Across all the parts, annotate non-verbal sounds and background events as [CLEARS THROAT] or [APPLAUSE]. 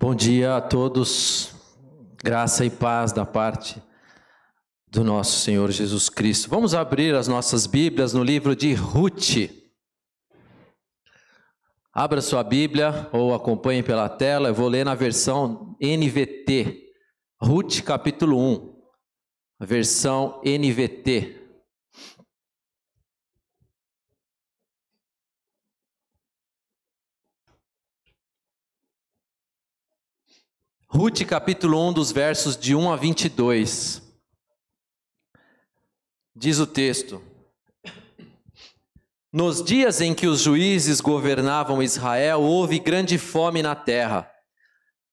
Bom dia a todos, graça e paz da parte do nosso Senhor Jesus Cristo. Vamos abrir as nossas Bíblias no livro de Ruth. Abra sua Bíblia ou acompanhe pela tela, eu vou ler na versão NVT. Ruth capítulo 1, versão NVT. Ruth capítulo 1, dos versos de 1 a 22. Diz o texto: Nos dias em que os juízes governavam Israel, houve grande fome na terra.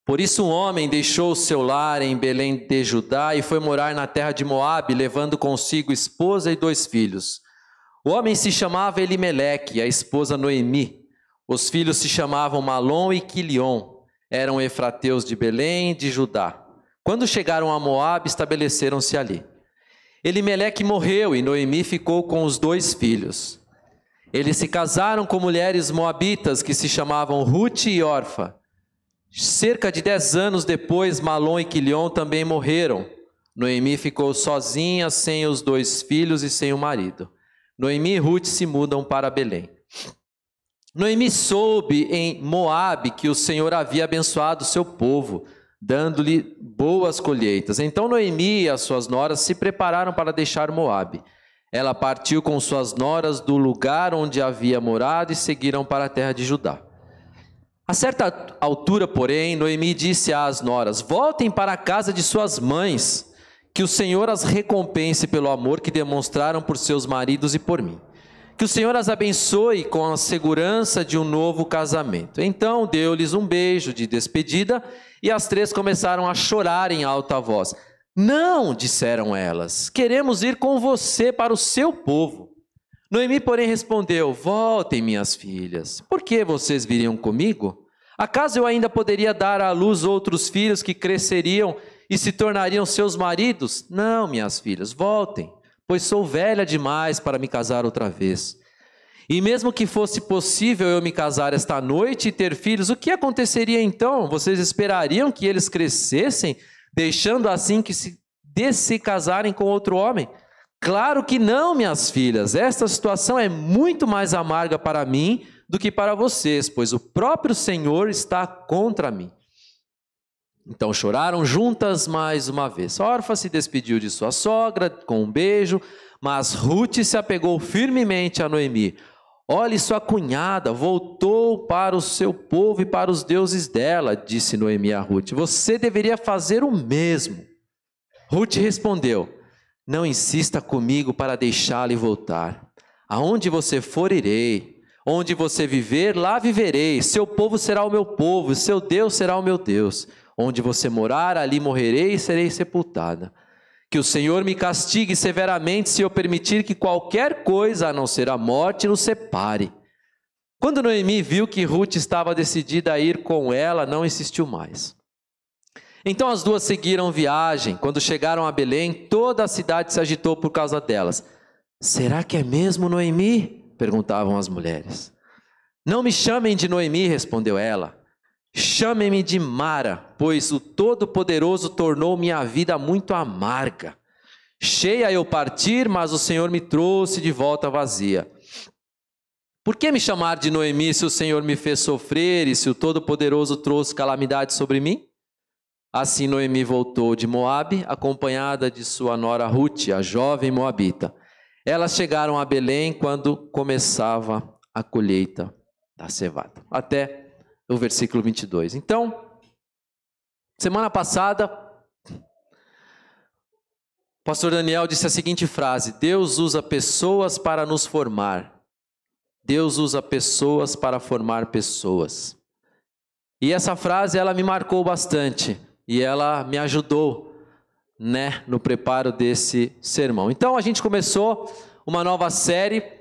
Por isso um homem deixou seu lar em Belém de Judá e foi morar na terra de Moabe, levando consigo esposa e dois filhos. O homem se chamava Elimeleque, a esposa Noemi. Os filhos se chamavam Malom e Quilion eram efrateus de Belém de Judá. Quando chegaram a Moabe, estabeleceram-se ali. Elimeleque morreu e Noemi ficou com os dois filhos. Eles se casaram com mulheres moabitas que se chamavam Ruth e Orfa. Cerca de dez anos depois, Malom e Quilion também morreram. Noemi ficou sozinha, sem os dois filhos e sem o marido. Noemi e Ruth se mudam para Belém. Noemi soube em Moabe que o Senhor havia abençoado seu povo, dando-lhe boas colheitas. Então Noemi e as suas noras se prepararam para deixar Moabe. Ela partiu com suas noras do lugar onde havia morado e seguiram para a terra de Judá. A certa altura, porém, Noemi disse às noras: Voltem para a casa de suas mães, que o Senhor as recompense pelo amor que demonstraram por seus maridos e por mim. Que o Senhor as abençoe com a segurança de um novo casamento. Então deu-lhes um beijo de despedida e as três começaram a chorar em alta voz. Não, disseram elas, queremos ir com você para o seu povo. Noemi, porém, respondeu: Voltem, minhas filhas, por que vocês viriam comigo? Acaso eu ainda poderia dar à luz outros filhos que cresceriam e se tornariam seus maridos? Não, minhas filhas, voltem pois sou velha demais para me casar outra vez. E mesmo que fosse possível eu me casar esta noite e ter filhos, o que aconteceria então? Vocês esperariam que eles crescessem, deixando assim que se, de se casarem com outro homem? Claro que não, minhas filhas. Esta situação é muito mais amarga para mim do que para vocês, pois o próprio Senhor está contra mim. Então choraram juntas mais uma vez. Orfa se despediu de sua sogra com um beijo, mas Ruth se apegou firmemente a Noemi. Olhe, sua cunhada voltou para o seu povo e para os deuses dela, disse Noemi a Ruth. Você deveria fazer o mesmo. Ruth respondeu: Não insista comigo para deixá-la voltar. Aonde você for, irei. Onde você viver, lá viverei. Seu povo será o meu povo, seu Deus será o meu Deus. Onde você morar, ali morrerei e serei sepultada. Que o Senhor me castigue severamente se eu permitir que qualquer coisa, a não ser a morte, nos separe. Quando Noemi viu que Ruth estava decidida a ir com ela, não insistiu mais. Então as duas seguiram viagem. Quando chegaram a Belém, toda a cidade se agitou por causa delas. Será que é mesmo Noemi? perguntavam as mulheres. Não me chamem de Noemi, respondeu ela. Chame-me de Mara, pois o Todo-Poderoso tornou minha vida muito amarga. Cheia eu partir, mas o Senhor me trouxe de volta vazia. Por que me chamar de Noemi se o Senhor me fez sofrer e se o Todo-Poderoso trouxe calamidade sobre mim? Assim Noemi voltou de Moabe, acompanhada de sua nora Ruth, a jovem moabita. Elas chegaram a Belém quando começava a colheita da cevada. Até o versículo 22. Então, semana passada, o pastor Daniel disse a seguinte frase: Deus usa pessoas para nos formar. Deus usa pessoas para formar pessoas. E essa frase ela me marcou bastante e ela me ajudou, né, no preparo desse sermão. Então a gente começou uma nova série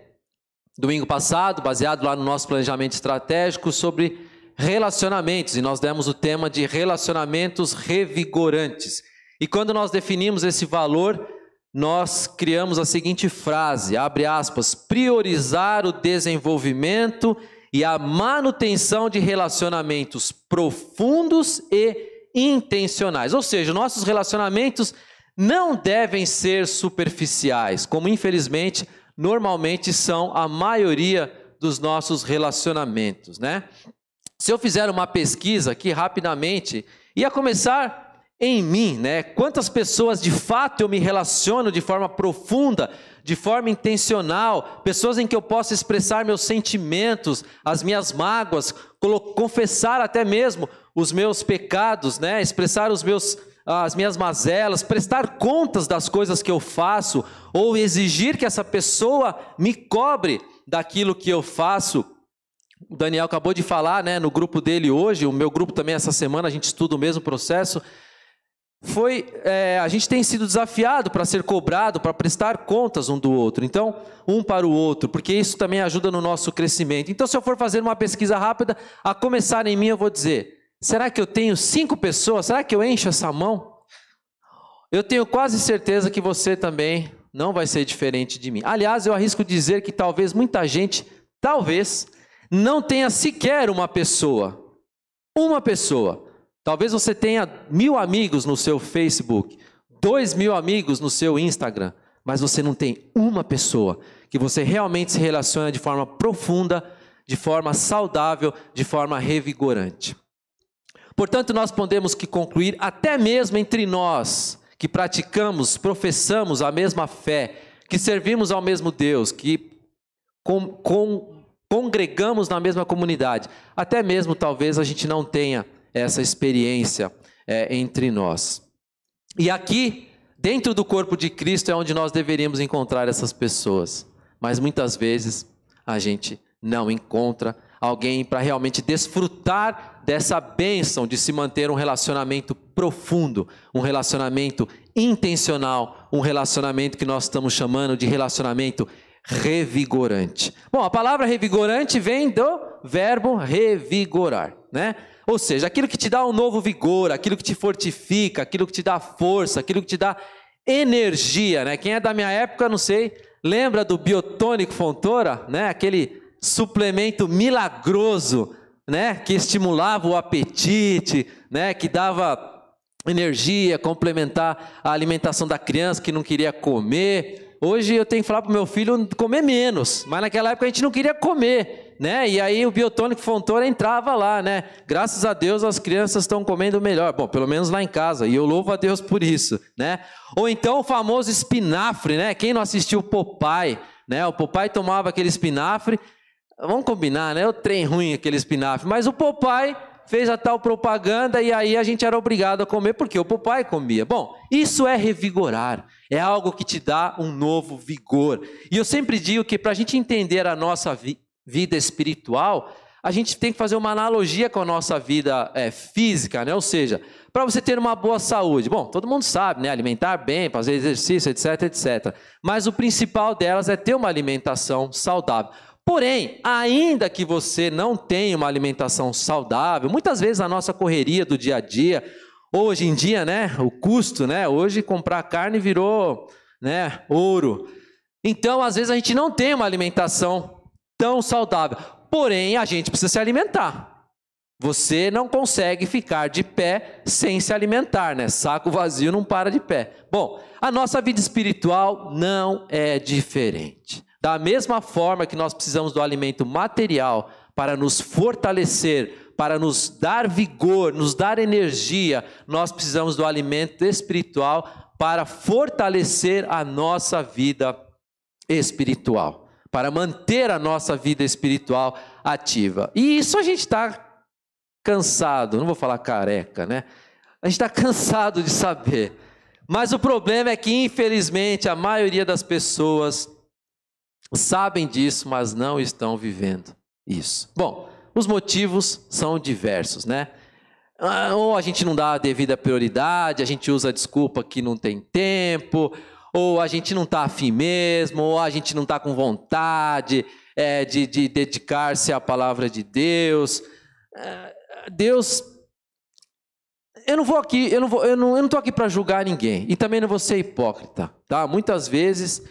domingo passado, baseado lá no nosso planejamento estratégico sobre relacionamentos, e nós demos o tema de relacionamentos revigorantes. E quando nós definimos esse valor, nós criamos a seguinte frase, abre aspas, priorizar o desenvolvimento e a manutenção de relacionamentos profundos e intencionais. Ou seja, nossos relacionamentos não devem ser superficiais, como infelizmente normalmente são a maioria dos nossos relacionamentos, né? Se eu fizer uma pesquisa aqui rapidamente, ia começar em mim, né? Quantas pessoas de fato eu me relaciono de forma profunda, de forma intencional, pessoas em que eu posso expressar meus sentimentos, as minhas mágoas, confessar até mesmo os meus pecados, né? Expressar os meus as minhas mazelas, prestar contas das coisas que eu faço, ou exigir que essa pessoa me cobre daquilo que eu faço. O Daniel acabou de falar, né, no grupo dele hoje, o meu grupo também essa semana, a gente estuda o mesmo processo. Foi, é, a gente tem sido desafiado para ser cobrado, para prestar contas um do outro. Então, um para o outro, porque isso também ajuda no nosso crescimento. Então, se eu for fazer uma pesquisa rápida, a começar em mim, eu vou dizer: Será que eu tenho cinco pessoas? Será que eu encho essa mão? Eu tenho quase certeza que você também não vai ser diferente de mim. Aliás, eu arrisco dizer que talvez muita gente, talvez, não tenha sequer uma pessoa. Uma pessoa. Talvez você tenha mil amigos no seu Facebook, dois mil amigos no seu Instagram, mas você não tem uma pessoa que você realmente se relaciona de forma profunda, de forma saudável, de forma revigorante. Portanto, nós podemos que concluir, até mesmo entre nós, que praticamos, professamos a mesma fé, que servimos ao mesmo Deus, que com, com, congregamos na mesma comunidade, até mesmo talvez a gente não tenha essa experiência é, entre nós. E aqui, dentro do corpo de Cristo, é onde nós deveríamos encontrar essas pessoas, mas muitas vezes a gente não encontra alguém para realmente desfrutar dessa bênção de se manter um relacionamento profundo, um relacionamento intencional, um relacionamento que nós estamos chamando de relacionamento revigorante. Bom, a palavra revigorante vem do verbo revigorar, né? Ou seja, aquilo que te dá um novo vigor, aquilo que te fortifica, aquilo que te dá força, aquilo que te dá energia, né? Quem é da minha época, não sei, lembra do biotônico Fontoura, né? Aquele suplemento milagroso, né, que estimulava o apetite, né, que dava energia, complementar a alimentação da criança que não queria comer. Hoje eu tenho que falar para o meu filho comer menos, mas naquela época a gente não queria comer, né? E aí o biotônico Fontoura entrava lá, né? Graças a Deus as crianças estão comendo melhor, bom, pelo menos lá em casa, e eu louvo a Deus por isso, né? Ou então o famoso espinafre, né? Quem não assistiu o Popeye, né? O Popeye tomava aquele espinafre, Vamos combinar, né? O trem ruim, aquele espinafre. Mas o Popeye fez a tal propaganda e aí a gente era obrigado a comer porque o Popeye comia. Bom, isso é revigorar. É algo que te dá um novo vigor. E eu sempre digo que para a gente entender a nossa vi vida espiritual, a gente tem que fazer uma analogia com a nossa vida é, física, né? Ou seja, para você ter uma boa saúde. Bom, todo mundo sabe, né? Alimentar bem, fazer exercício, etc, etc. Mas o principal delas é ter uma alimentação saudável. Porém, ainda que você não tenha uma alimentação saudável, muitas vezes a nossa correria do dia a dia, hoje em dia, né, o custo, né, hoje comprar carne virou, né, ouro. Então, às vezes a gente não tem uma alimentação tão saudável. Porém, a gente precisa se alimentar. Você não consegue ficar de pé sem se alimentar, né? Saco vazio não para de pé. Bom, a nossa vida espiritual não é diferente. Da mesma forma que nós precisamos do alimento material para nos fortalecer, para nos dar vigor, nos dar energia, nós precisamos do alimento espiritual para fortalecer a nossa vida espiritual, para manter a nossa vida espiritual ativa. E isso a gente está cansado, não vou falar careca, né? A gente está cansado de saber. Mas o problema é que, infelizmente, a maioria das pessoas sabem disso, mas não estão vivendo isso. Bom, os motivos são diversos, né? Ah, ou a gente não dá a devida prioridade, a gente usa a desculpa que não tem tempo, ou a gente não está afim mesmo, ou a gente não está com vontade é, de, de dedicar-se à palavra de Deus. É, Deus, eu não vou aqui, eu não eu não, eu não estou aqui para julgar ninguém e também não vou ser hipócrita, tá? Muitas vezes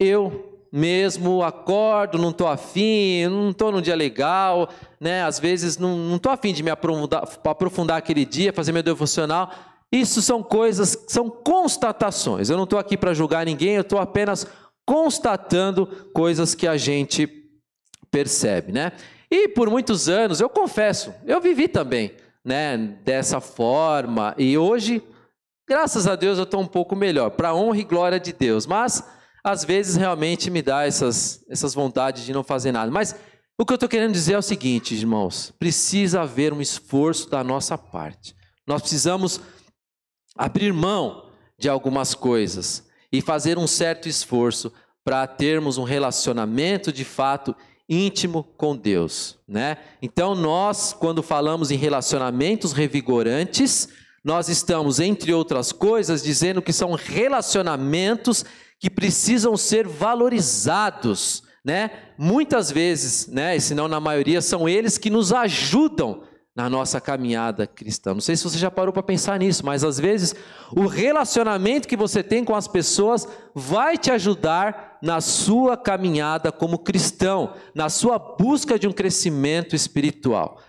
eu mesmo, acordo, não estou afim, não estou num dia legal, né? Às vezes não estou afim de me aprofundar, aprofundar aquele dia, fazer meu devocional. Isso são coisas, são constatações. Eu não estou aqui para julgar ninguém, eu estou apenas constatando coisas que a gente percebe, né? E por muitos anos, eu confesso, eu vivi também, né, dessa forma. E hoje, graças a Deus, eu estou um pouco melhor, para honra e glória de Deus. Mas às vezes realmente me dá essas, essas vontades de não fazer nada. Mas o que eu estou querendo dizer é o seguinte, irmãos: precisa haver um esforço da nossa parte. Nós precisamos abrir mão de algumas coisas e fazer um certo esforço para termos um relacionamento de fato íntimo com Deus, né? Então nós, quando falamos em relacionamentos revigorantes, nós estamos, entre outras coisas, dizendo que são relacionamentos que precisam ser valorizados, né? Muitas vezes, né, e se não na maioria, são eles que nos ajudam na nossa caminhada cristã. Não sei se você já parou para pensar nisso, mas às vezes o relacionamento que você tem com as pessoas vai te ajudar na sua caminhada como cristão, na sua busca de um crescimento espiritual.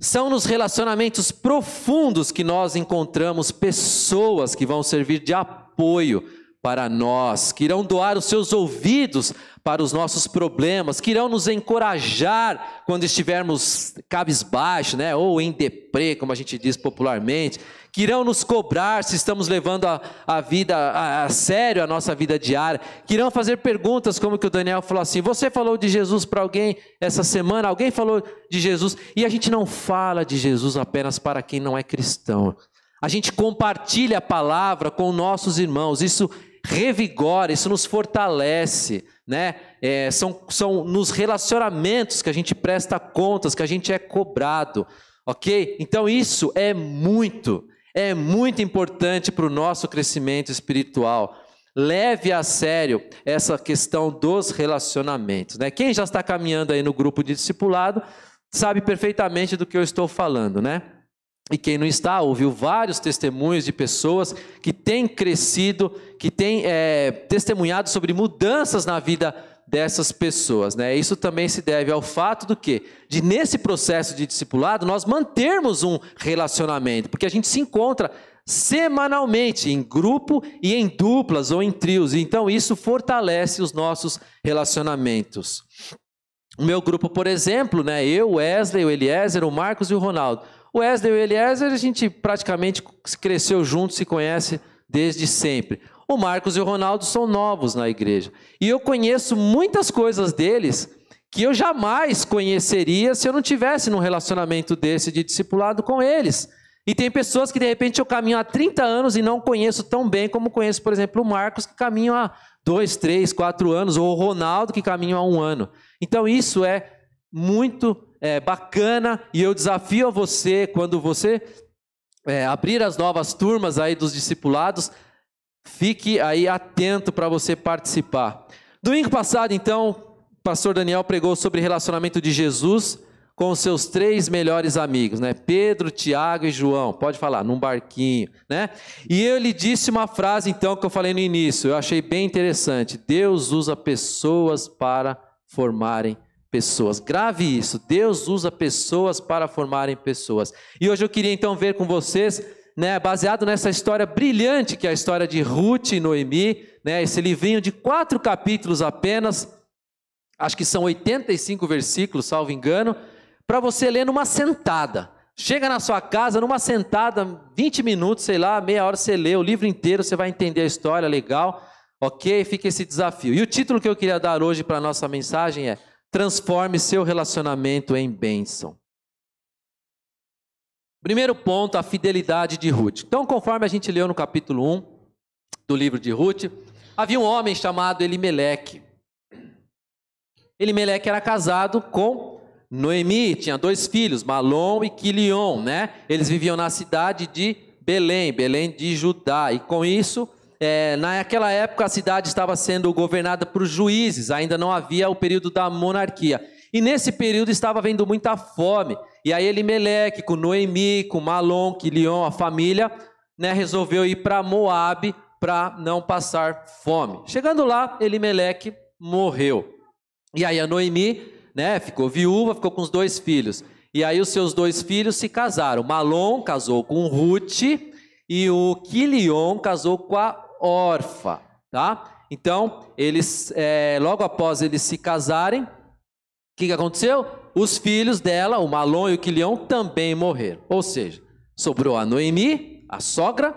São nos relacionamentos profundos que nós encontramos pessoas que vão servir de apoio para nós, que irão doar os seus ouvidos para os nossos problemas, que irão nos encorajar quando estivermos cabisbaixo, né, ou em deprê, como a gente diz popularmente, que irão nos cobrar se estamos levando a, a vida a, a sério, a nossa vida diária, que irão fazer perguntas como que o Daniel falou assim: "Você falou de Jesus para alguém essa semana? Alguém falou de Jesus?" E a gente não fala de Jesus apenas para quem não é cristão. A gente compartilha a palavra com nossos irmãos. Isso revigora, isso nos fortalece, né? É, são, são nos relacionamentos que a gente presta contas, que a gente é cobrado, ok? Então isso é muito, é muito importante para o nosso crescimento espiritual. Leve a sério essa questão dos relacionamentos, né? Quem já está caminhando aí no grupo de discipulado sabe perfeitamente do que eu estou falando, né? E quem não está, ouviu vários testemunhos de pessoas que têm crescido, que têm é, testemunhado sobre mudanças na vida dessas pessoas. Né? Isso também se deve ao fato do que? De nesse processo de discipulado nós mantermos um relacionamento, porque a gente se encontra semanalmente em grupo e em duplas ou em trios. Então isso fortalece os nossos relacionamentos. O meu grupo, por exemplo, né, eu, Wesley, o Eliezer, o Marcos e o Ronaldo. O Wesley e o Eliezer, a gente praticamente cresceu junto, se conhece desde sempre. O Marcos e o Ronaldo são novos na igreja. E eu conheço muitas coisas deles que eu jamais conheceria se eu não tivesse num relacionamento desse de discipulado com eles. E tem pessoas que de repente eu caminho há 30 anos e não conheço tão bem como conheço, por exemplo, o Marcos, que caminha há dois, três, quatro anos, ou o Ronaldo, que caminha há um ano. Então isso é muito é, bacana e eu desafio a você, quando você é, abrir as novas turmas aí dos discipulados, fique aí atento para você participar. Domingo passado, então, o pastor Daniel pregou sobre relacionamento de Jesus com os seus três melhores amigos, né? Pedro, Tiago e João. Pode falar, num barquinho, né? E ele disse uma frase, então, que eu falei no início, eu achei bem interessante. Deus usa pessoas para formarem pessoas. Grave isso. Deus usa pessoas para formarem pessoas. E hoje eu queria então ver com vocês, né, baseado nessa história brilhante que é a história de Ruth e Noemi, né, esse livrinho de quatro capítulos apenas, acho que são 85 versículos, salvo engano, para você ler numa sentada. Chega na sua casa, numa sentada, 20 minutos, sei lá, meia hora você lê o livro inteiro, você vai entender a história, legal, ok? Fica esse desafio. E o título que eu queria dar hoje para a nossa mensagem é transforme seu relacionamento em bênção. Primeiro ponto, a fidelidade de Ruth. Então, conforme a gente leu no capítulo 1 do livro de Ruth, havia um homem chamado Elimeleque. Elimeleque era casado com Noemi, tinha dois filhos, Malom e Quilion, né? Eles viviam na cidade de Belém, Belém de Judá, e com isso é, naquela época a cidade estava sendo governada por juízes, ainda não havia o período da monarquia. E nesse período estava havendo muita fome. E aí Elimeleque, com Noemi, com Malom, Quilion, a família, né, resolveu ir para Moabe para não passar fome. Chegando lá, Elimeleque morreu. E aí a Noemi, né, ficou viúva, ficou com os dois filhos. E aí os seus dois filhos se casaram. Malom casou com Ruth e o Quilion casou com a Orfa, tá? Então, eles, é, logo após eles se casarem, o que, que aconteceu? Os filhos dela, o Malom e o Quilion, também morreram. Ou seja, sobrou a Noemi, a sogra,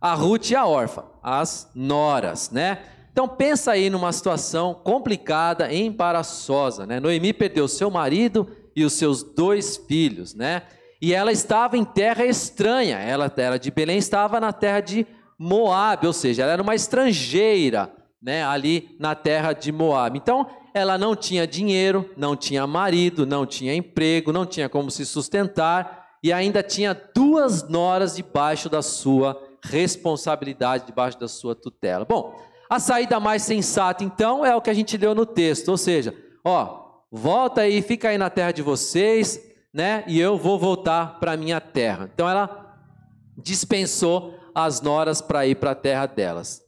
a Ruth e a Orfa, as noras, né? Então pensa aí numa situação complicada, embaraçosa, né? Noemi perdeu seu marido e os seus dois filhos, né? E ela estava em terra estranha. Ela era de Belém, estava na terra de Moab, ou seja, ela era uma estrangeira, né, ali na terra de Moab. Então, ela não tinha dinheiro, não tinha marido, não tinha emprego, não tinha como se sustentar e ainda tinha duas noras debaixo da sua responsabilidade, debaixo da sua tutela. Bom, a saída mais sensata, então, é o que a gente leu no texto, ou seja, ó, volta aí, fica aí na terra de vocês, né? E eu vou voltar para minha terra. Então ela dispensou as noras para ir para a terra delas.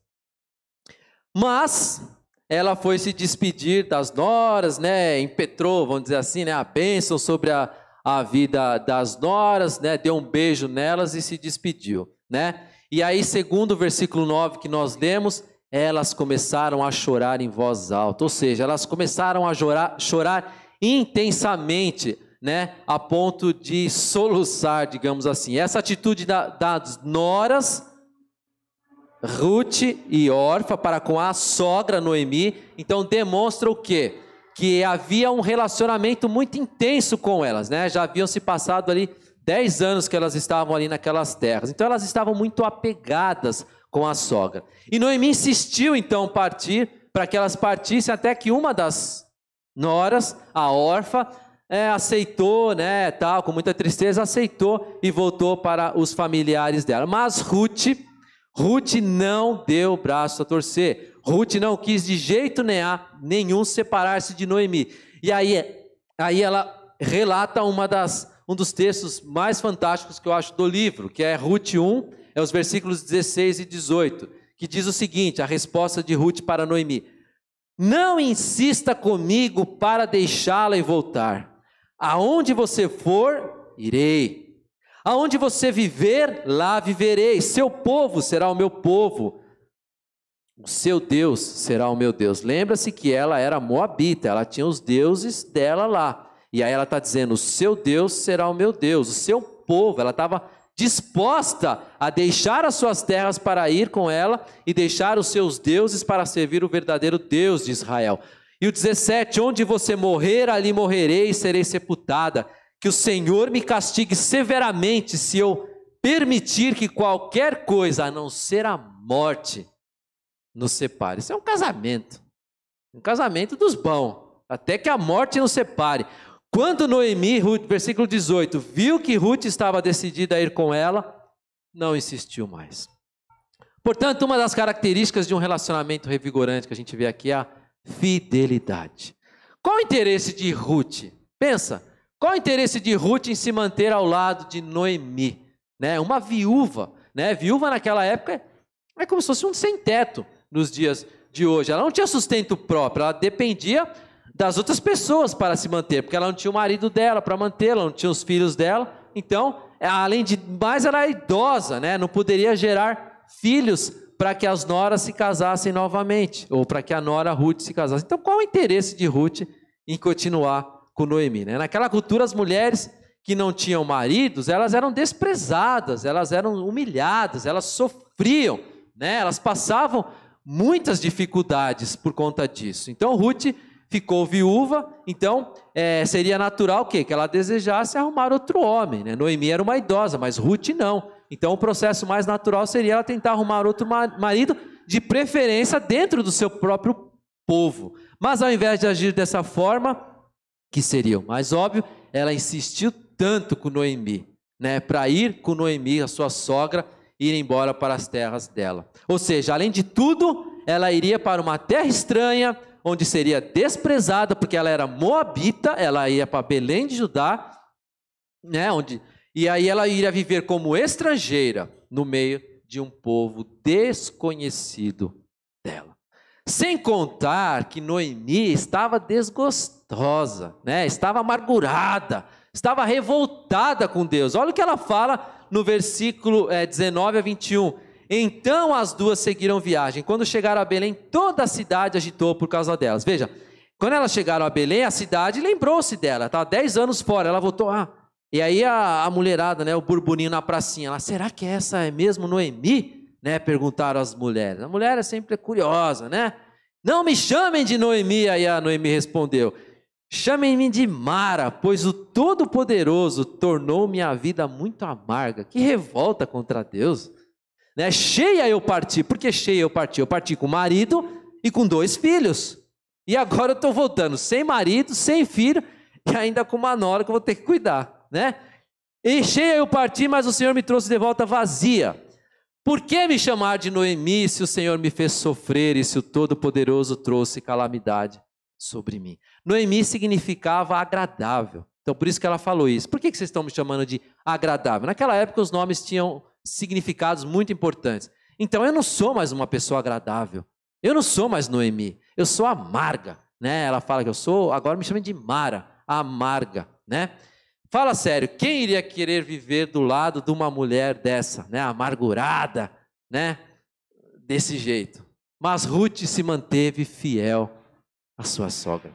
Mas ela foi se despedir das noras, né? Impetrou, vamos dizer assim, né? A bênção sobre a, a vida das noras, né? Deu um beijo nelas e se despediu, né? E aí, segundo o versículo 9 que nós lemos, elas começaram a chorar em voz alta, ou seja, elas começaram a chorar, chorar intensamente, né, a ponto de soluçar, digamos assim. Essa atitude da, das noras, Ruth e Orfa, para com a sogra Noemi, então demonstra o quê? Que havia um relacionamento muito intenso com elas, né? Já haviam se passado ali dez anos que elas estavam ali naquelas terras, então elas estavam muito apegadas com a sogra. E Noemi insistiu então partir, para que elas partissem, até que uma das noras, a órfã, é, aceitou, né, tal, com muita tristeza, aceitou e voltou para os familiares dela. Mas Ruth, Ruth não deu o braço a torcer. Ruth não quis de jeito nenhum separar-se de Noemi. E aí, aí ela relata uma das, um dos textos mais fantásticos que eu acho do livro, que é Ruth 1, é os versículos 16 e 18, que diz o seguinte: a resposta de Ruth para Noemi: Não insista comigo para deixá-la e voltar. Aonde você for, irei. Aonde você viver, lá viverei. Seu povo será o meu povo. O seu Deus será o meu Deus. Lembra-se que ela era moabita, ela tinha os deuses dela lá. E aí ela está dizendo: O seu Deus será o meu Deus, o seu povo. Ela estava disposta a deixar as suas terras para ir com ela e deixar os seus deuses para servir o verdadeiro Deus de Israel. E o 17: Onde você morrer, ali morrerei e serei sepultada. Que o Senhor me castigue severamente se eu permitir que qualquer coisa, a não ser a morte, nos separe. Isso é um casamento. Um casamento dos bons. Até que a morte nos separe. Quando Noemi, versículo 18, viu que Ruth estava decidida a ir com ela, não insistiu mais. Portanto, uma das características de um relacionamento revigorante que a gente vê aqui é a fidelidade. Qual o interesse de Ruth? Pensa, qual o interesse de Ruth em se manter ao lado de Noemi? Né? Uma viúva, né? Viúva naquela época é como se fosse um sem-teto nos dias de hoje. Ela não tinha sustento próprio, ela dependia das outras pessoas para se manter, porque ela não tinha o marido dela para mantê-la, não tinha os filhos dela. Então, além de mais, ela era idosa, né? Não poderia gerar filhos para que as noras se casassem novamente, ou para que a nora Ruth se casasse. Então, qual o interesse de Ruth em continuar com Noemi? Né? Naquela cultura, as mulheres que não tinham maridos, elas eram desprezadas, elas eram humilhadas, elas sofriam, né? Elas passavam muitas dificuldades por conta disso. Então, Ruth ficou viúva, então é, seria natural que, que ela desejasse arrumar outro homem. Né? Noemi era uma idosa, mas Ruth não. Então o processo mais natural seria ela tentar arrumar outro marido, de preferência dentro do seu próprio povo. Mas ao invés de agir dessa forma, que seria o mais óbvio, ela insistiu tanto com Noemi, né, para ir com Noemi, a sua sogra, ir embora para as terras dela. Ou seja, além de tudo, ela iria para uma terra estranha, onde seria desprezada, porque ela era moabita, ela ia para Belém de Judá, né, onde, e aí ela iria viver como estrangeira no meio de um povo desconhecido dela. Sem contar que Noemi estava desgostosa, né? estava amargurada, estava revoltada com Deus. Olha o que ela fala no versículo é, 19 a 21. Então as duas seguiram viagem. Quando chegaram a Belém, toda a cidade agitou por causa delas. Veja, quando elas chegaram a Belém, a cidade lembrou-se dela. Estava 10 anos fora. Ela voltou. Ah. E aí a, a mulherada, né, o burburinho na pracinha. Ela, será que essa é mesmo Noemi? Né, perguntaram as mulheres. A mulher é sempre curiosa, né? Não me chamem de Noemi. Aí a Noemi respondeu: Chamem-me de Mara, pois o Todo-Poderoso tornou minha vida muito amarga. Que revolta contra Deus. Né? Cheia eu parti. Por que cheia eu parti? Eu parti com marido e com dois filhos. E agora eu estou voltando sem marido, sem filho e ainda com uma nora que eu vou ter que cuidar, né? E cheia eu parti, mas o Senhor me trouxe de volta vazia. Por que me chamar de Noemi se o Senhor me fez sofrer e se o Todo-Poderoso trouxe calamidade sobre mim? Noemi significava agradável. Então por isso que ela falou isso. Por que vocês estão me chamando de agradável? Naquela época os nomes tinham significados muito importantes. Então eu não sou mais uma pessoa agradável. Eu não sou mais Noemi, eu sou amarga, né? Ela fala que eu sou, agora me chamam de Mara, amarga, né? Fala sério, quem iria querer viver do lado de uma mulher dessa, né? Amargurada, né? Desse jeito. Mas Ruth se manteve fiel à sua sogra.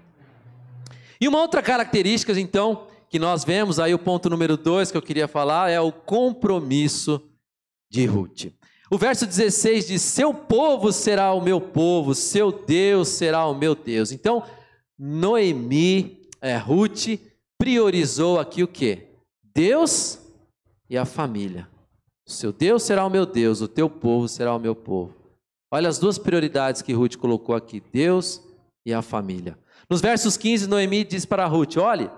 E uma outra característica, então, que nós vemos aí, o ponto número dois que eu queria falar, é o compromisso de Ruth. O verso 16 diz: Seu povo será o meu povo, seu Deus será o meu Deus. Então, Noemi, é, Ruth, priorizou aqui o que? Deus e a família. Seu Deus será o meu Deus, o teu povo será o meu povo. Olha as duas prioridades que Ruth colocou aqui: Deus e a família. Nos versos 15, Noemi diz para Ruth: Olhe,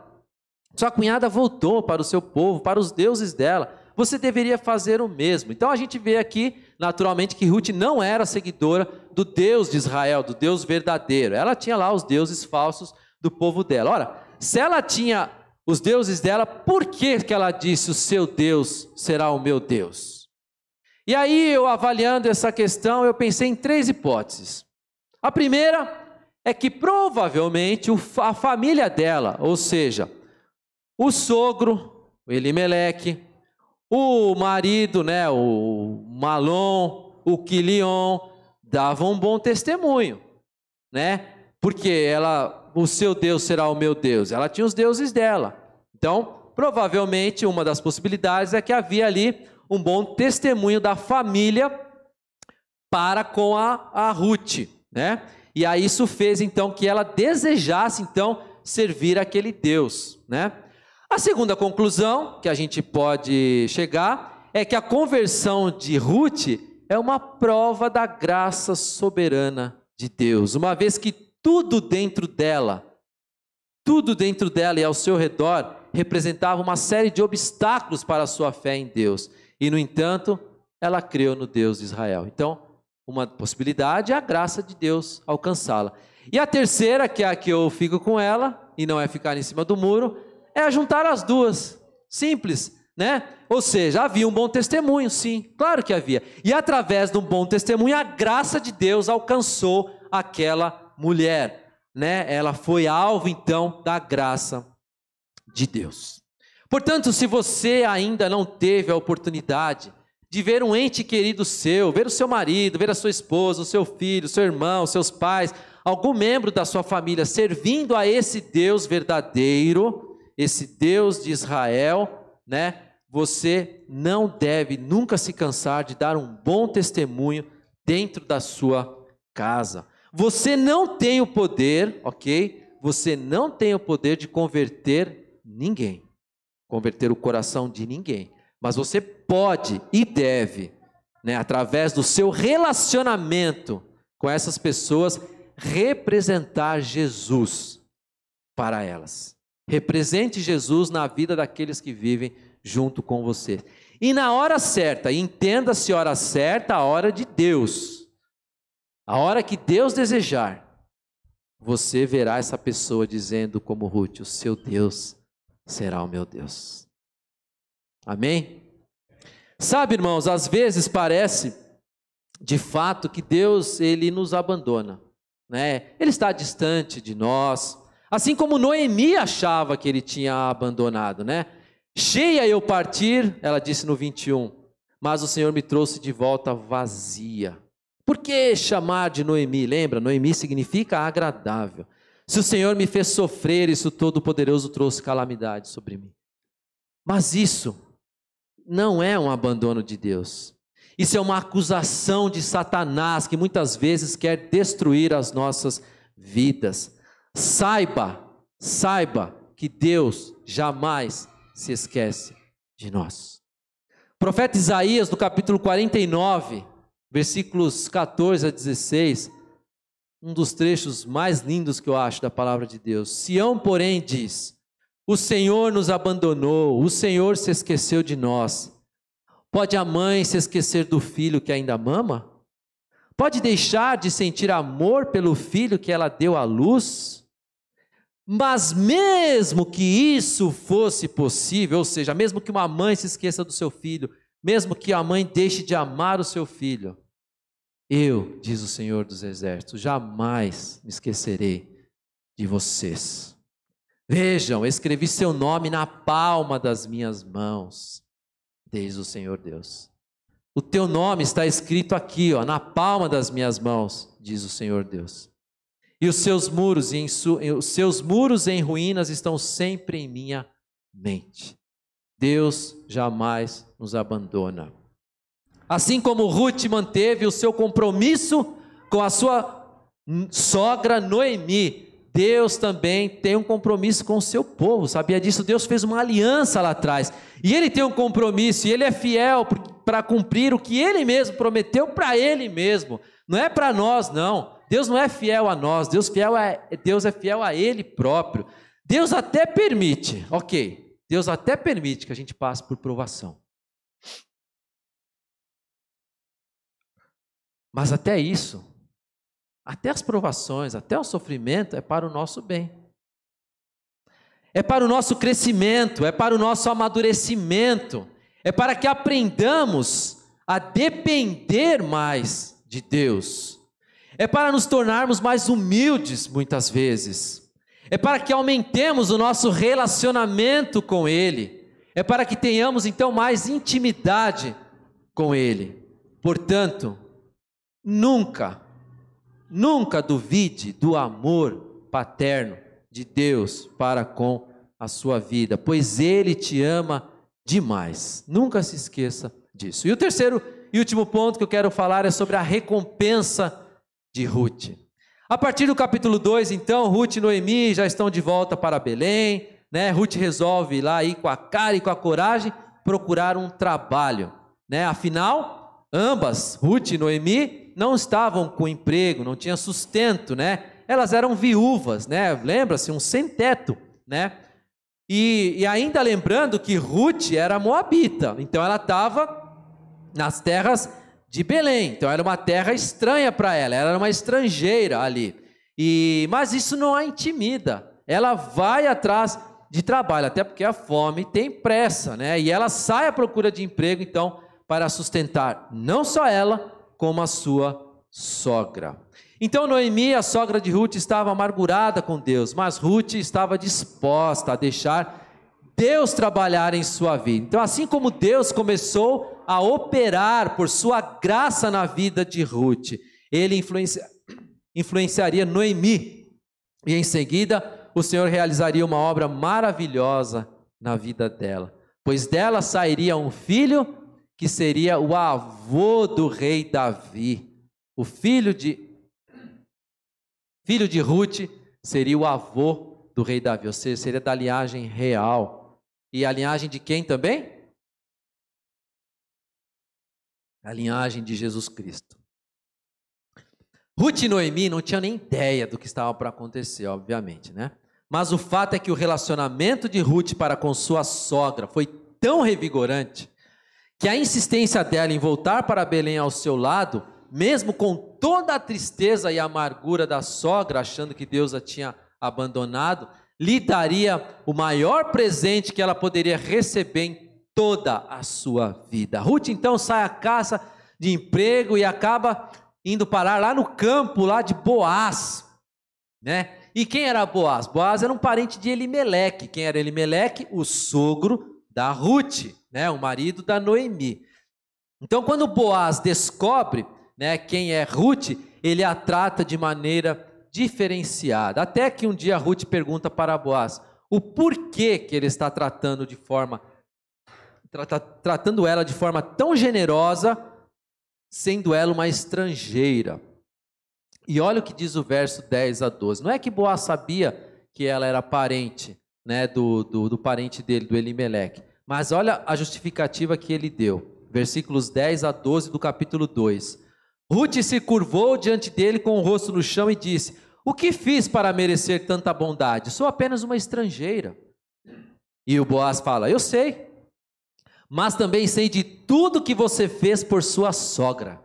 sua cunhada voltou para o seu povo, para os deuses dela você deveria fazer o mesmo. Então a gente vê aqui, naturalmente, que Ruth não era seguidora do Deus de Israel, do Deus verdadeiro. Ela tinha lá os deuses falsos do povo dela. Ora, se ela tinha os deuses dela, por que, que ela disse: O seu Deus será o meu Deus? E aí, eu avaliando essa questão, eu pensei em três hipóteses. A primeira é que provavelmente a família dela, ou seja, o sogro, o Elimeleque, o marido, né, o Malon, o Quilion, davam um bom testemunho, né? Porque ela, o seu Deus será o meu Deus. Ela tinha os deuses dela. Então, provavelmente uma das possibilidades é que havia ali um bom testemunho da família para com a, a Ruth, né? E aí isso fez então que ela desejasse então servir aquele Deus, né? A segunda conclusão que a gente pode chegar é que a conversão de Ruth é uma prova da graça soberana de Deus, uma vez que tudo dentro dela, tudo dentro dela e ao seu redor representava uma série de obstáculos para a sua fé em Deus. E no entanto, ela creu no Deus de Israel. Então, uma possibilidade é a graça de Deus alcançá-la. E a terceira, que é a que eu fico com ela, e não é ficar em cima do muro, é juntar as duas. Simples, né? Ou seja, havia um bom testemunho, sim, claro que havia. E através de um bom testemunho, a graça de Deus alcançou aquela mulher, né? Ela foi alvo então da graça de Deus. Portanto, se você ainda não teve a oportunidade de ver um ente querido seu, ver o seu marido, ver a sua esposa, o seu filho, o seu irmão, seus pais, algum membro da sua família servindo a esse Deus verdadeiro, esse Deus de Israel, né? Você não deve nunca se cansar de dar um bom testemunho dentro da sua casa. Você não tem o poder, ok? Você não tem o poder de converter ninguém, converter o coração de ninguém. Mas você pode e deve, né, através do seu relacionamento com essas pessoas, representar Jesus para elas. Represente Jesus na vida daqueles que vivem junto com você. E na hora certa, entenda-se hora certa, a hora de Deus. A hora que Deus desejar, você verá essa pessoa dizendo como Ruth, o seu Deus será o meu Deus. Amém? Sabe, irmãos, às vezes parece de fato que Deus ele nos abandona. né? Ele está distante de nós. Assim como Noemi achava que ele tinha abandonado, né? Cheia eu partir, ela disse no 21, mas o Senhor me trouxe de volta vazia. Por que chamar de Noemi? Lembra? Noemi significa agradável. Se o Senhor me fez sofrer, isso Todo-Poderoso trouxe calamidade sobre mim. Mas isso não é um abandono de Deus. Isso é uma acusação de Satanás que muitas vezes quer destruir as nossas vidas. Saiba, saiba que Deus jamais se esquece de nós. O profeta Isaías, no capítulo 49, versículos 14 a 16, um dos trechos mais lindos que eu acho da palavra de Deus. Sião, porém, diz: O Senhor nos abandonou, o Senhor se esqueceu de nós. Pode a mãe se esquecer do filho que ainda mama? Pode deixar de sentir amor pelo filho que ela deu à luz? Mas mesmo que isso fosse possível, ou seja, mesmo que uma mãe se esqueça do seu filho, mesmo que a mãe deixe de amar o seu filho, eu, diz o Senhor dos Exércitos, jamais me esquecerei de vocês. Vejam, escrevi seu nome na palma das minhas mãos diz o Senhor Deus. O teu nome está escrito aqui, ó, na palma das minhas mãos, diz o Senhor Deus. E os seus muros em su, os seus muros em ruínas estão sempre em minha mente. Deus jamais nos abandona. Assim como Ruth manteve o seu compromisso com a sua sogra Noemi, Deus também tem um compromisso com o seu povo, sabia disso? Deus fez uma aliança lá atrás, e Ele tem um compromisso, e Ele é fiel para cumprir o que Ele mesmo prometeu para Ele mesmo, não é para nós, não. Deus não é fiel a nós, Deus, fiel a, Deus é fiel a Ele próprio. Deus até permite, ok, Deus até permite que a gente passe por provação. Mas até isso, até as provações, até o sofrimento é para o nosso bem. É para o nosso crescimento, é para o nosso amadurecimento, é para que aprendamos a depender mais de Deus. É para nos tornarmos mais humildes muitas vezes. É para que aumentemos o nosso relacionamento com Ele. É para que tenhamos então mais intimidade com Ele. Portanto, nunca Nunca duvide do amor paterno de Deus para com a sua vida, pois Ele te ama demais. Nunca se esqueça disso. E o terceiro e último ponto que eu quero falar é sobre a recompensa de Ruth. A partir do capítulo 2, então, Ruth e Noemi já estão de volta para Belém, né? Ruth resolve lá ir com a cara e com a coragem procurar um trabalho, né? Afinal, ambas, Ruth e Noemi, não estavam com emprego, não tinham sustento, né? Elas eram viúvas, né? Lembra-se, um sem-teto, né? E, e, ainda lembrando que Ruth era moabita, então ela estava nas terras de Belém, então era uma terra estranha para ela, ela era uma estrangeira ali. E mas isso não a intimida. Ela vai atrás de trabalho, até porque a fome tem pressa, né? E ela sai à procura de emprego, então, para sustentar não só ela, como a sua sogra. Então Noemi, a sogra de Ruth, estava amargurada com Deus, mas Ruth estava disposta a deixar Deus trabalhar em sua vida. Então, assim como Deus começou a operar por sua graça na vida de Ruth, ele influencia, influenciaria Noemi, e em seguida o Senhor realizaria uma obra maravilhosa na vida dela, pois dela sairia um filho que seria o avô do rei Davi. O filho de filho de Ruth seria o avô do rei Davi, ou seja, seria da linhagem real. E a linhagem de quem também? A linhagem de Jesus Cristo. Ruth e Noemi não tinham nem ideia do que estava para acontecer, obviamente, né? Mas o fato é que o relacionamento de Ruth para com sua sogra foi tão revigorante que a insistência dela em voltar para Belém ao seu lado, mesmo com toda a tristeza e amargura da sogra, achando que Deus a tinha abandonado, lhe daria o maior presente que ela poderia receber em toda a sua vida. Ruth então sai à caça de emprego e acaba indo parar lá no campo lá de Boaz, né? E quem era Boaz? Boaz era um parente de Elimeleque. Quem era Elimeleque? O sogro da Ruth, né? O marido da Noemi. Então, quando Boaz descobre, né, quem é Ruth, ele a trata de maneira diferenciada. Até que um dia Ruth pergunta para Boaz o porquê que ele está tratando de forma tratando ela de forma tão generosa, sendo ela uma estrangeira. E olha o que diz o verso 10 a 12. Não é que Boaz sabia que ela era parente, né, do, do, do parente dele, do Elimeleque. Mas olha a justificativa que ele deu. Versículos 10 a 12 do capítulo 2. Ruth se curvou diante dele com o rosto no chão e disse: O que fiz para merecer tanta bondade? Sou apenas uma estrangeira. E o Boaz fala: Eu sei, mas também sei de tudo que você fez por sua sogra.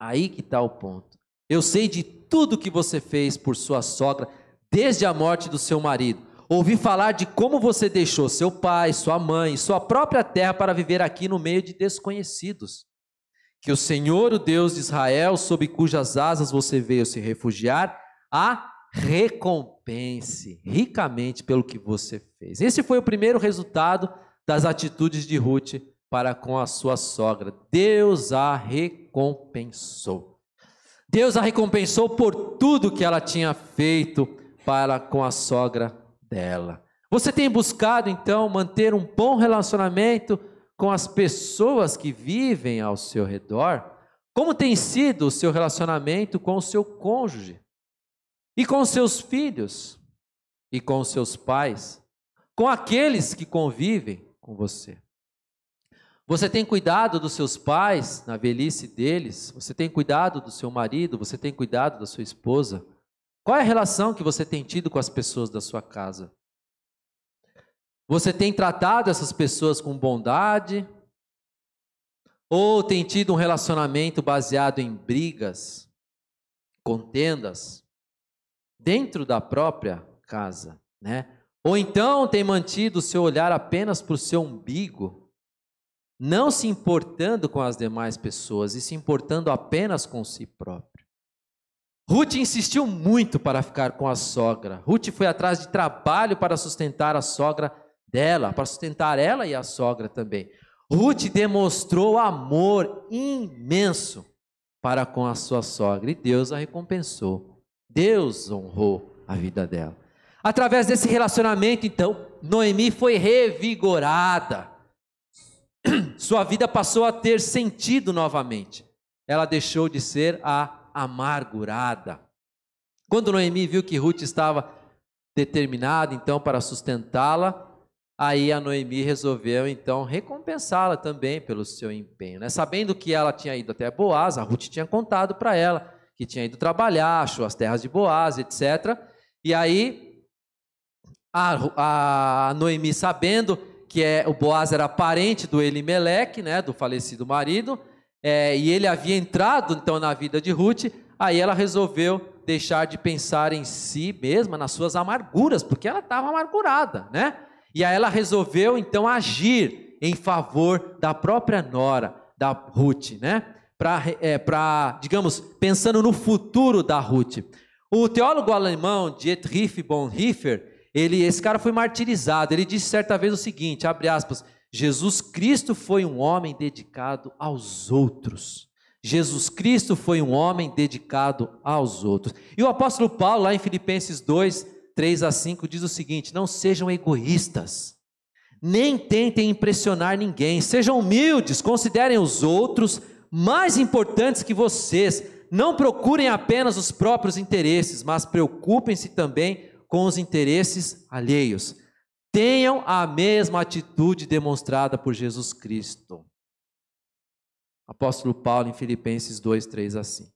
Aí que está o ponto. Eu sei de tudo que você fez por sua sogra, desde a morte do seu marido. Ouvi falar de como você deixou seu pai, sua mãe, sua própria terra para viver aqui no meio de desconhecidos. Que o Senhor, o Deus de Israel, sob cujas asas você veio se refugiar, a recompense ricamente pelo que você fez. Esse foi o primeiro resultado das atitudes de Ruth para com a sua sogra. Deus a recompensou. Deus a recompensou por tudo que ela tinha feito para com a sogra dela. Você tem buscado então manter um bom relacionamento com as pessoas que vivem ao seu redor? Como tem sido o seu relacionamento com o seu cônjuge? E com os seus filhos? E com os seus pais? Com aqueles que convivem com você? Você tem cuidado dos seus pais na velhice deles? Você tem cuidado do seu marido? Você tem cuidado da sua esposa? Qual é a relação que você tem tido com as pessoas da sua casa? Você tem tratado essas pessoas com bondade? Ou tem tido um relacionamento baseado em brigas, contendas, dentro da própria casa, né? Ou então tem mantido o seu olhar apenas para o seu umbigo, não se importando com as demais pessoas e se importando apenas com si próprio. Ruth insistiu muito para ficar com a sogra. Ruth foi atrás de trabalho para sustentar a sogra dela, para sustentar ela e a sogra também. Ruth demonstrou amor imenso para com a sua sogra e Deus a recompensou. Deus honrou a vida dela. Através desse relacionamento, então, Noemi foi revigorada. [CLEARS THROAT] Sua vida passou a ter sentido novamente. Ela deixou de ser a amargurada. Quando Noemi viu que Ruth estava determinada, então, para sustentá-la, Aí a Noemi resolveu então recompensá-la também pelo seu empenho, né? Sabendo que ela tinha ido até Boaz, a Ruth tinha contado para ela que tinha ido trabalhar, achou as terras de Boaz, etc. E aí a, a Noemi, sabendo que é, o Boaz era parente do Elimeleque, né, do falecido marido, é, e ele havia entrado então na vida de Ruth, aí ela resolveu deixar de pensar em si mesma, nas suas amarguras, porque ela estava amargurada, né? E aí ela resolveu então agir em favor da própria nora, da Ruth, né? Para, é, digamos, pensando no futuro da Ruth. O teólogo alemão Dietrich Bonhoeffer, ele, esse cara foi martirizado. Ele disse certa vez o seguinte, abre aspas, Jesus Cristo foi um homem dedicado aos outros. Jesus Cristo foi um homem dedicado aos outros. E o apóstolo Paulo, lá em Filipenses 2, 3 a 5 diz o seguinte: Não sejam egoístas, nem tentem impressionar ninguém, sejam humildes, considerem os outros mais importantes que vocês. Não procurem apenas os próprios interesses, mas preocupem-se também com os interesses alheios. Tenham a mesma atitude demonstrada por Jesus Cristo. Apóstolo Paulo em Filipenses 2, 3 assim.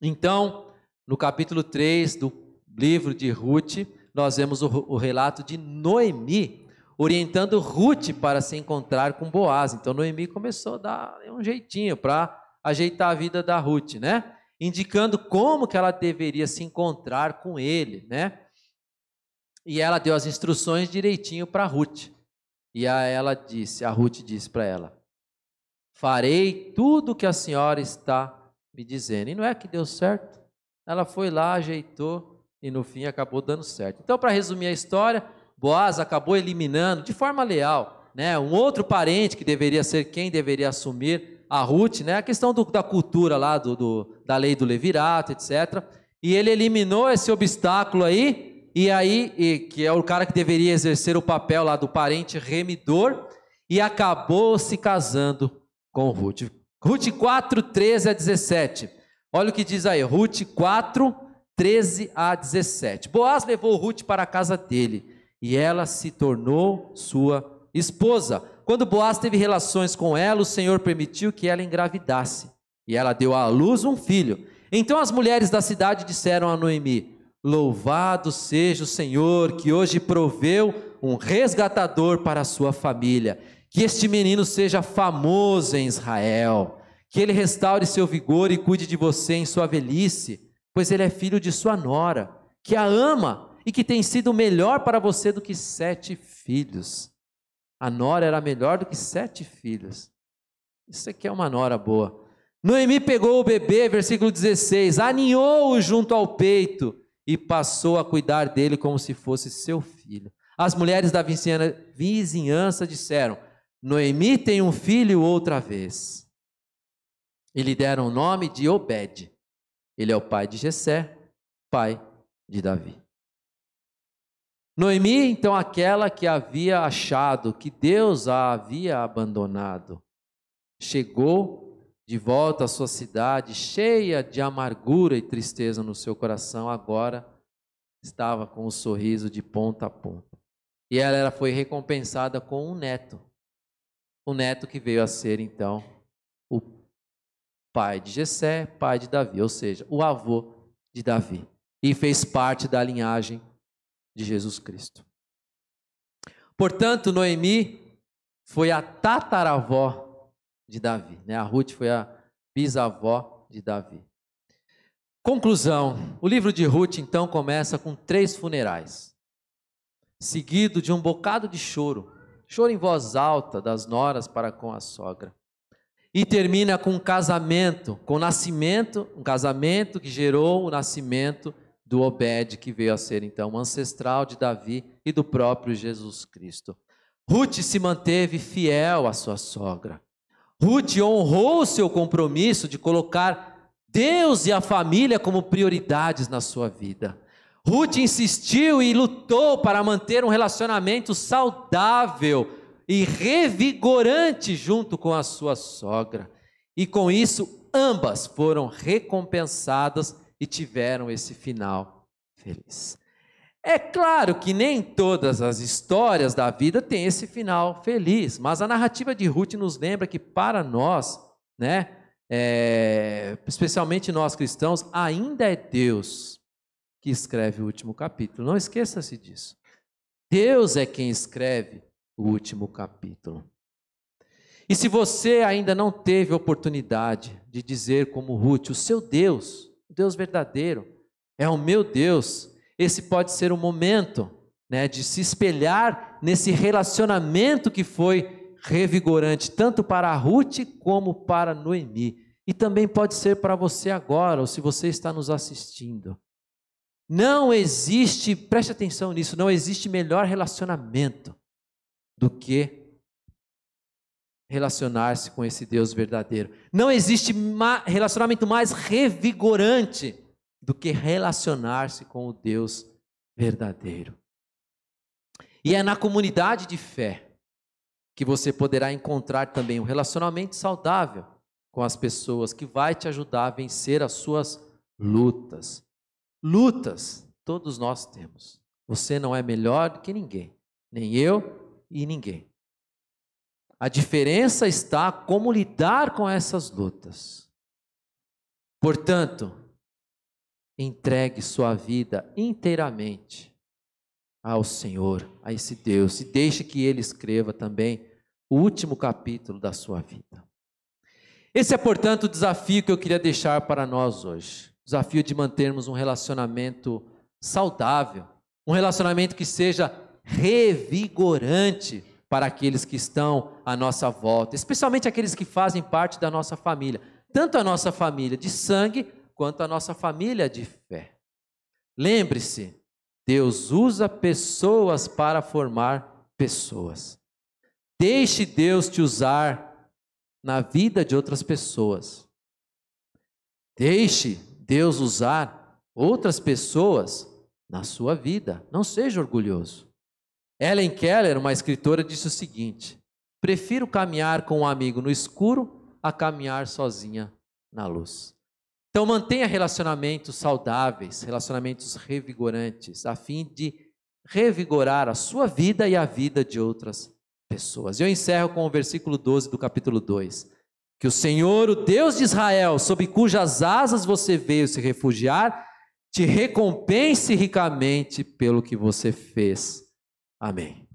Então, no capítulo 3 do livro de Ruth, nós vemos o, o relato de Noemi orientando Ruth para se encontrar com Boaz. Então Noemi começou a dar um jeitinho para ajeitar a vida da Ruth, né? Indicando como que ela deveria se encontrar com ele, né? E ela deu as instruções direitinho para Ruth. E a ela disse, a Ruth disse para ela: Farei tudo o que a senhora está me dizendo. E não é que deu certo. Ela foi lá, ajeitou e no fim acabou dando certo. Então, para resumir a história, Boaz acabou eliminando de forma leal, né, um outro parente que deveria ser quem deveria assumir a Ruth, né, a questão do, da cultura lá do, do, da lei do levirato, etc. E ele eliminou esse obstáculo aí, e aí e, que é o cara que deveria exercer o papel lá do parente remidor, e acabou se casando com Ruth. Ruth 4, 13 a 17. Olha o que diz aí, Ruth 4, 13 a 17. Boaz levou Ruth para a casa dele e ela se tornou sua esposa. Quando Boaz teve relações com ela, o Senhor permitiu que ela engravidasse e ela deu à luz um filho. Então as mulheres da cidade disseram a Noemi: Louvado seja o Senhor que hoje proveu um resgatador para a sua família que este menino seja famoso em Israel, que ele restaure seu vigor e cuide de você em sua velhice, pois ele é filho de sua nora, que a ama e que tem sido melhor para você do que sete filhos. A nora era melhor do que sete filhos. Isso aqui é uma nora boa. Noemi pegou o bebê, versículo 16, aninhou-o junto ao peito e passou a cuidar dele como se fosse seu filho. As mulheres da vizinhança disseram: Noemi tem um filho outra vez. E lhe deram o nome de Obed. Ele é o pai de Jessé, pai de Davi. Noemi, então, aquela que havia achado que Deus a havia abandonado, chegou de volta à sua cidade, cheia de amargura e tristeza no seu coração, agora estava com o um sorriso de ponta a ponta. E ela foi recompensada com um neto o neto que veio a ser então o pai de Jessé, pai de Davi, ou seja, o avô de Davi, e fez parte da linhagem de Jesus Cristo. Portanto, Noemi foi a tataravó de Davi, né? A Ruth foi a bisavó de Davi. Conclusão: o livro de Ruth então começa com três funerais, seguido de um bocado de choro choro em voz alta das noras para com a sogra. E termina com um casamento, com o nascimento, um casamento que gerou o nascimento do Obed, que veio a ser então ancestral de Davi e do próprio Jesus Cristo. Ruth se manteve fiel à sua sogra. Ruth honrou o seu compromisso de colocar Deus e a família como prioridades na sua vida. Ruth insistiu e lutou para manter um relacionamento saudável e revigorante junto com a sua sogra. E com isso, ambas foram recompensadas e tiveram esse final feliz. É claro que nem todas as histórias da vida têm esse final feliz, mas a narrativa de Ruth nos lembra que para nós, né, é, especialmente nós cristãos, ainda é Deus que escreve o último capítulo. Não esqueça-se disso. Deus é quem escreve o último capítulo. E se você ainda não teve oportunidade de dizer como Ruth, o seu Deus, o Deus verdadeiro, é o meu Deus, esse pode ser o momento né, de se espelhar nesse relacionamento que foi revigorante, tanto para Ruth como para Noemi. E também pode ser para você agora, ou se você está nos assistindo. Não existe, preste atenção nisso, não existe melhor relacionamento do que relacionar-se com esse Deus verdadeiro. Não existe relacionamento mais revigorante do que relacionar-se com o Deus verdadeiro. E é na comunidade de fé que você poderá encontrar também um relacionamento saudável com as pessoas que vai te ajudar a vencer as suas lutas Lutas, todos nós temos. Você não é melhor do que ninguém, nem eu e ninguém. A diferença está como lidar com essas lutas. Portanto, entregue sua vida inteiramente ao Senhor, a esse Deus, e deixe que Ele escreva também o último capítulo da sua vida. Esse é, portanto, o desafio que eu queria deixar para nós hoje desafio de mantermos um relacionamento saudável, um relacionamento que seja revigorante para aqueles que estão à nossa volta, especialmente aqueles que fazem parte da nossa família. tanto a nossa família de sangue quanto a nossa família de fé. Lembre-se, Deus usa pessoas para formar pessoas. Deixe Deus te usar na vida de outras pessoas. Deixe Deus usar outras pessoas na sua vida. Não seja orgulhoso. Ellen Keller, uma escritora, disse o seguinte: Prefiro caminhar com um amigo no escuro a caminhar sozinha na luz. Então mantenha relacionamentos saudáveis, relacionamentos revigorantes, a fim de revigorar a sua vida e a vida de outras pessoas. Eu encerro com o versículo 12 do capítulo 2. Que o Senhor, o Deus de Israel, sob cujas asas você veio se refugiar, te recompense ricamente pelo que você fez. Amém.